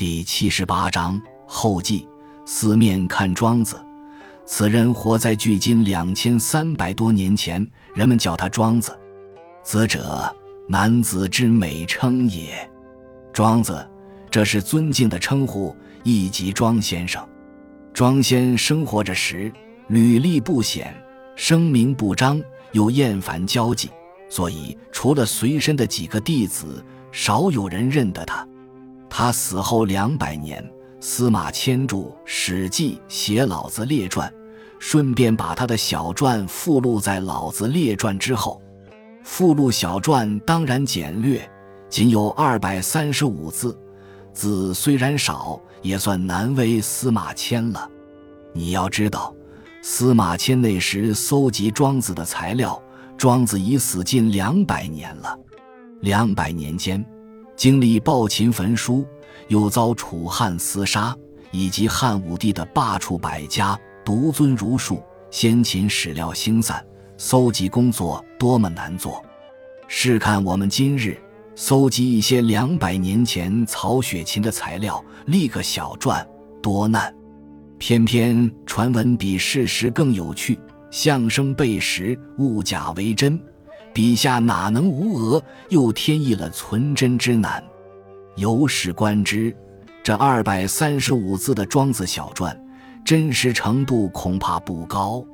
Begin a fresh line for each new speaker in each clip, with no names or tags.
第七十八章后记：四面看庄子。此人活在距今两千三百多年前，人们叫他庄子。子者，男子之美称也。庄子，这是尊敬的称呼，亦即庄先生。庄先生活着时，履历不显，声名不彰，又厌烦交际，所以除了随身的几个弟子，少有人认得他。他死后两百年，司马迁著《史记》，写《老子列传》。顺便把他的小传附录在《老子列传》之后，附录小传当然简略，仅有二百三十五字，字虽然少，也算难为司马迁了。你要知道，司马迁那时搜集庄子的材料，庄子已死近两百年了。两百年间，经历暴秦焚书，又遭楚汉厮杀，以及汉武帝的罢黜百家。独尊儒术，先秦史料星散，搜集工作多么难做。试看我们今日搜集一些两百年前曹雪芹的材料，立个小传，多难！偏偏传闻比事实更有趣，相声背实，物假为真，笔下哪能无讹？又添益了存真之难。由史观之，这二百三十五字的庄子小传。真实程度恐怕不高，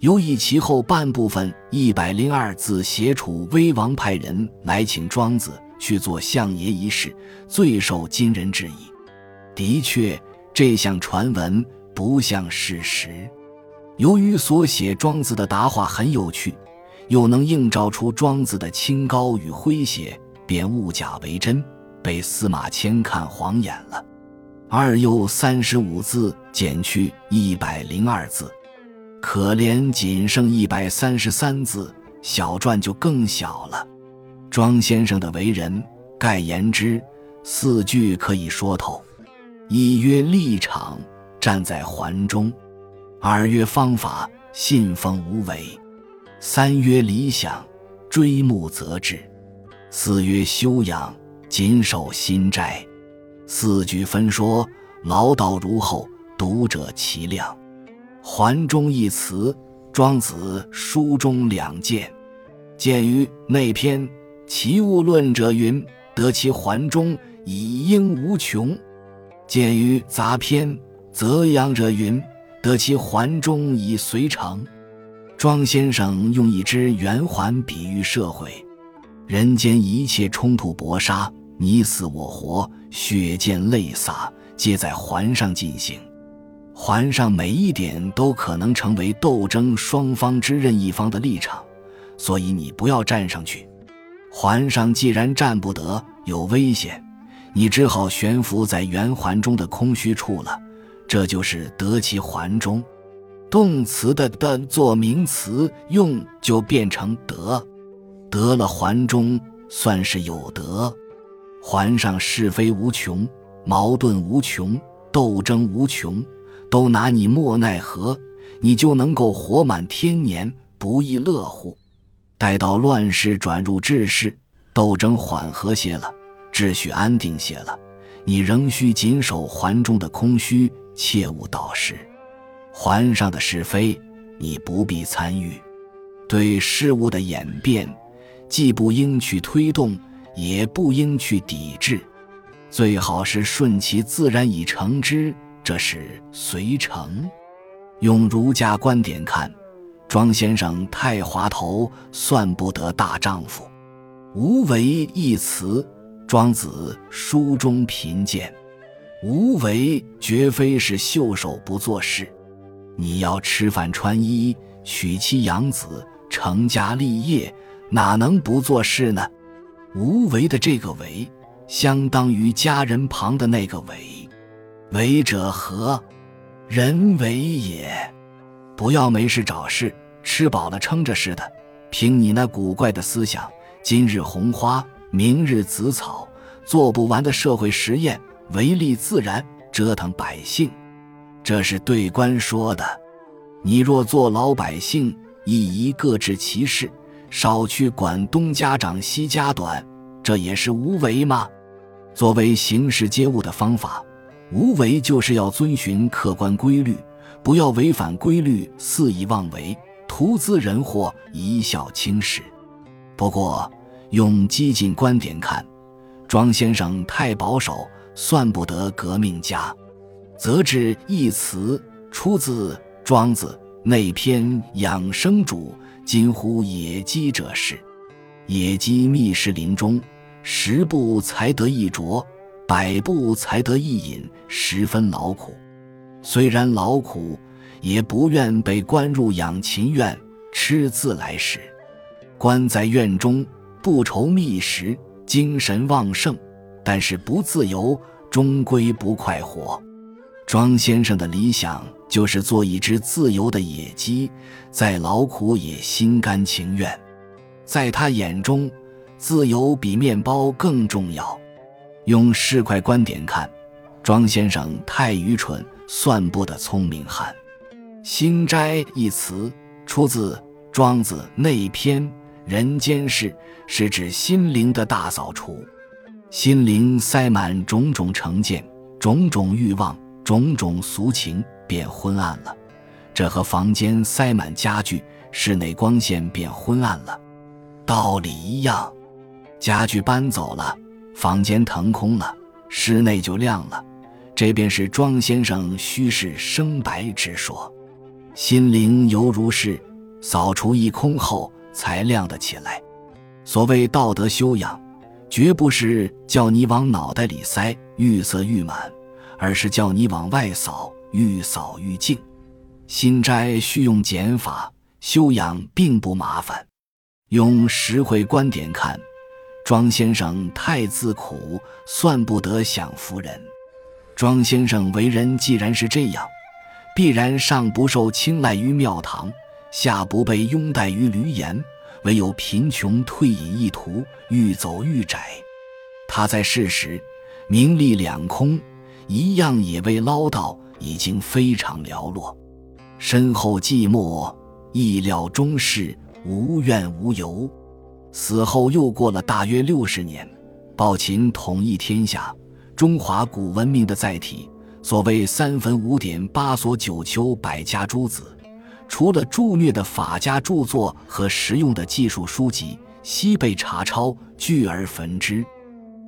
尤以其后半部分一百零二字写楚威王派人来请庄子去做相爷一事，最受今人质疑。的确，这项传闻不像事实。由于所写庄子的答话很有趣，又能映照出庄子的清高与诙谐，便误假为真，被司马迁看晃眼了。二又三十五字减去一百零二字，可怜仅剩一百三十三字，小传就更小了。庄先生的为人，概言之，四句可以说透：一曰立场，站在环中；二曰方法，信奉无为；三曰理想，追慕则至；四曰修养，谨守心斋。四句分说，唠叨如后，读者其量。环中一词，庄子书中两见。见于内篇《齐物论》者云：“得其环中，以应无穷。”见于杂篇《泽阳》者云：“得其环中，以随成。”庄先生用一只圆环比喻社会，人间一切冲突搏杀。你死我活，血溅泪洒，皆在环上进行。环上每一点都可能成为斗争双方之任一方的立场，所以你不要站上去。环上既然站不得，有危险，你只好悬浮在圆环中的空虚处了。这就是得其环中。动词的的做名词用，就变成得。得了环中，算是有德。环上是非无穷，矛盾无穷，斗争无穷，都拿你莫奈何，你就能够活满天年，不亦乐乎？待到乱世转入治世，斗争缓和些了，秩序安定些了，你仍需谨守环中的空虚，切勿倒失。环上的是非，你不必参与。对事物的演变，既不应去推动。也不应去抵制，最好是顺其自然以成之，这是随成。用儒家观点看，庄先生太滑头，算不得大丈夫。无为一词，庄子书中贫贱。无为绝非是袖手不做事，你要吃饭穿衣、娶妻养子、成家立业，哪能不做事呢？无为的这个为，相当于家人旁的那个为。为者何？人为也。不要没事找事，吃饱了撑着似的。凭你那古怪的思想，今日红花，明日紫草，做不完的社会实验，唯利自然，折腾百姓。这是对官说的。你若做老百姓，亦宜各治其事。少去管东家长西家短，这也是无为吗？作为行事接物的方法，无为就是要遵循客观规律，不要违反规律肆意妄为，徒滋人祸，贻笑轻视。不过，用激进观点看，庄先生太保守，算不得革命家。则至一词出自《庄子》内篇养生主，今乎野鸡者是。野鸡觅食林中，十步才得一啄，百步才得一饮，十分劳苦。虽然劳苦，也不愿被关入养禽院，吃自来食。关在院中，不愁觅食，精神旺盛，但是不自由，终归不快活。庄先生的理想就是做一只自由的野鸡，再劳苦也心甘情愿。在他眼中，自由比面包更重要。用市侩观点看，庄先生太愚蠢，算不得聪明汉。心斋一词出自《庄子》内篇。人间事是指心灵的大扫除，心灵塞满种种成见、种种欲望、种种俗情，便昏暗了。这和房间塞满家具，室内光线变昏暗了，道理一样。家具搬走了，房间腾空了，室内就亮了。这便是庄先生虚实生白之说。心灵犹如是扫除一空后。才亮得起来。所谓道德修养，绝不是叫你往脑袋里塞，愈塞愈满，而是叫你往外扫，愈扫愈净。心斋需用减法，修养并不麻烦。用实惠观点看，庄先生太自苦，算不得享福人。庄先生为人既然是这样，必然上不受青睐于庙堂。下不被拥戴于闾阎，唯有贫穷退隐一途，愈走愈窄。他在世时，名利两空，一样也未捞到，已经非常寥落。身后寂寞，意料中事，无怨无尤。死后又过了大约六十年，暴秦统一天下，中华古文明的载体，所谓三坟五典、八所九丘、百家诸子。除了著虐的法家著作和实用的技术书籍，悉被查抄，聚而焚之。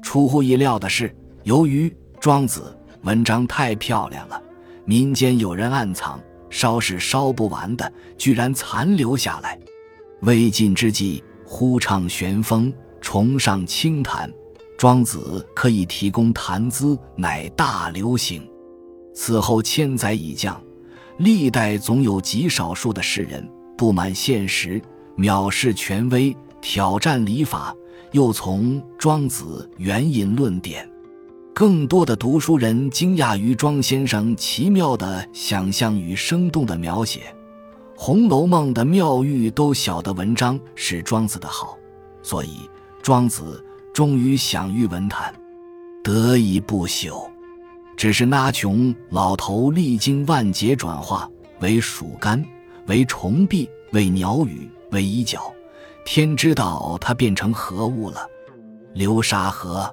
出乎意料的是，由于《庄子》文章太漂亮了，民间有人暗藏，烧是烧不完的，居然残留下来。魏晋之际，呼唱玄风，崇尚清谈，《庄子》可以提供谈资，乃大流行。此后千载已降。历代总有极少数的士人不满现实，藐视权威，挑战礼法，又从庄子援引论点。更多的读书人惊讶于庄先生奇妙的想象与生动的描写，《红楼梦》的妙喻都晓得文章是庄子的好，所以庄子终于享誉文坛，得以不朽。只是那穷老头历经万劫转化为鼠干，为虫臂，为鸟羽，为衣角，天知道他变成何物了。流沙河。